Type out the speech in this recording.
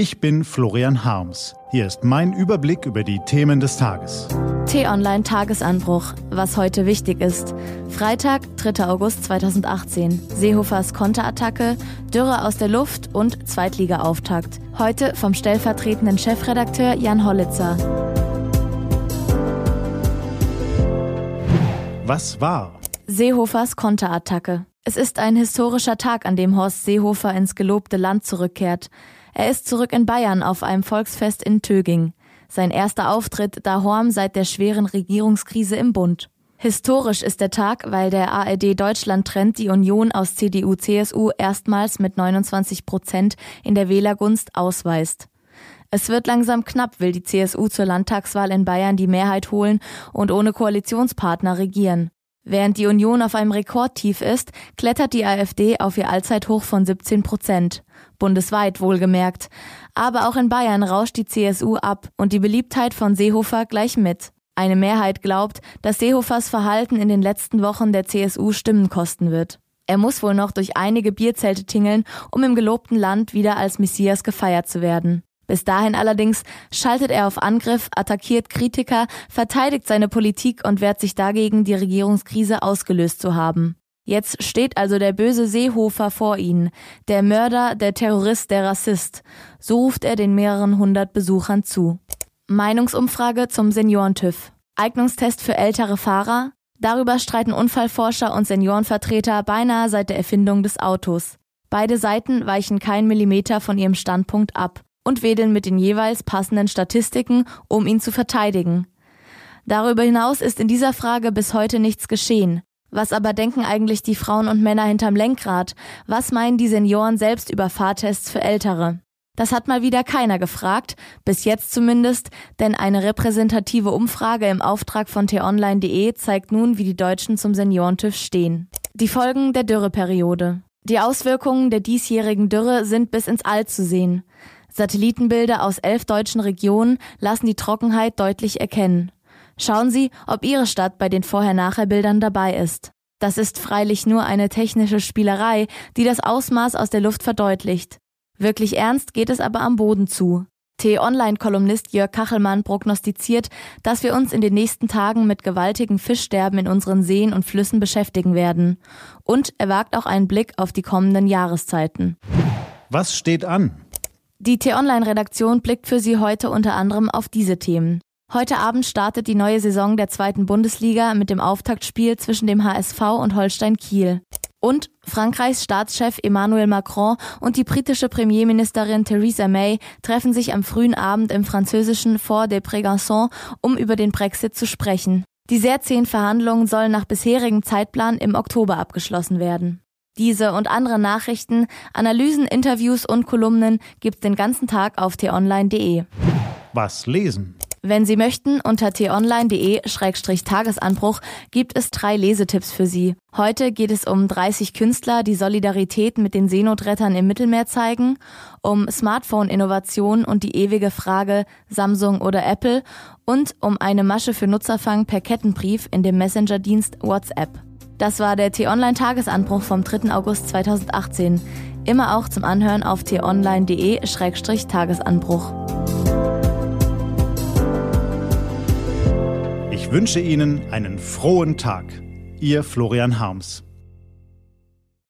Ich bin Florian Harms. Hier ist mein Überblick über die Themen des Tages. T-Online Tagesanbruch. Was heute wichtig ist. Freitag, 3. August 2018. Seehofers Konterattacke, Dürre aus der Luft und Zweitliga-Auftakt. Heute vom stellvertretenden Chefredakteur Jan Hollitzer. Was war? Seehofers Konterattacke. Es ist ein historischer Tag, an dem Horst Seehofer ins gelobte Land zurückkehrt. Er ist zurück in Bayern auf einem Volksfest in Töging. Sein erster Auftritt dahorm seit der schweren Regierungskrise im Bund. Historisch ist der Tag, weil der ARD Deutschland Trend die Union aus CDU CSU erstmals mit 29 Prozent in der Wählergunst ausweist. Es wird langsam knapp, will die CSU zur Landtagswahl in Bayern die Mehrheit holen und ohne Koalitionspartner regieren. Während die Union auf einem Rekordtief ist, klettert die AfD auf ihr Allzeithoch von 17 Prozent. Bundesweit wohlgemerkt. Aber auch in Bayern rauscht die CSU ab und die Beliebtheit von Seehofer gleich mit. Eine Mehrheit glaubt, dass Seehofers Verhalten in den letzten Wochen der CSU Stimmen kosten wird. Er muss wohl noch durch einige Bierzelte tingeln, um im gelobten Land wieder als Messias gefeiert zu werden. Bis dahin allerdings schaltet er auf Angriff, attackiert Kritiker, verteidigt seine Politik und wehrt sich dagegen, die Regierungskrise ausgelöst zu haben. Jetzt steht also der böse Seehofer vor ihnen, der Mörder, der Terrorist, der Rassist. So ruft er den mehreren hundert Besuchern zu. Meinungsumfrage zum Seniorentüv. Eignungstest für ältere Fahrer? Darüber streiten Unfallforscher und Seniorenvertreter beinahe seit der Erfindung des Autos. Beide Seiten weichen kein Millimeter von ihrem Standpunkt ab und wedeln mit den jeweils passenden Statistiken, um ihn zu verteidigen. Darüber hinaus ist in dieser Frage bis heute nichts geschehen. Was aber denken eigentlich die Frauen und Männer hinterm Lenkrad? Was meinen die Senioren selbst über Fahrtests für Ältere? Das hat mal wieder keiner gefragt, bis jetzt zumindest, denn eine repräsentative Umfrage im Auftrag von t-online.de zeigt nun, wie die Deutschen zum Seniorentüv stehen. Die Folgen der Dürreperiode. Die Auswirkungen der diesjährigen Dürre sind bis ins All zu sehen. Satellitenbilder aus elf deutschen Regionen lassen die Trockenheit deutlich erkennen. Schauen Sie, ob Ihre Stadt bei den Vorher-Nachher-Bildern dabei ist. Das ist freilich nur eine technische Spielerei, die das Ausmaß aus der Luft verdeutlicht. Wirklich ernst geht es aber am Boden zu. T-Online-Kolumnist Jörg Kachelmann prognostiziert, dass wir uns in den nächsten Tagen mit gewaltigen Fischsterben in unseren Seen und Flüssen beschäftigen werden. Und er wagt auch einen Blick auf die kommenden Jahreszeiten. Was steht an? Die T-Online-Redaktion blickt für Sie heute unter anderem auf diese Themen. Heute Abend startet die neue Saison der zweiten Bundesliga mit dem Auftaktspiel zwischen dem HSV und Holstein Kiel. Und Frankreichs Staatschef Emmanuel Macron und die britische Premierministerin Theresa May treffen sich am frühen Abend im französischen Fort de Brégançon, um über den Brexit zu sprechen. Die sehr zehn Verhandlungen sollen nach bisherigem Zeitplan im Oktober abgeschlossen werden. Diese und andere Nachrichten, Analysen, Interviews und Kolumnen gibt's den ganzen Tag auf t-online.de. Was lesen? Wenn Sie möchten, unter t-online.de-tagesanbruch gibt es drei Lesetipps für Sie. Heute geht es um 30 Künstler, die Solidarität mit den Seenotrettern im Mittelmeer zeigen, um Smartphone-Innovation und die ewige Frage Samsung oder Apple und um eine Masche für Nutzerfang per Kettenbrief in dem Messenger-Dienst WhatsApp. Das war der T-Online-Tagesanbruch vom 3. August 2018. Immer auch zum Anhören auf t-online.de-tagesanbruch. Ich wünsche Ihnen einen frohen Tag. Ihr Florian Harms.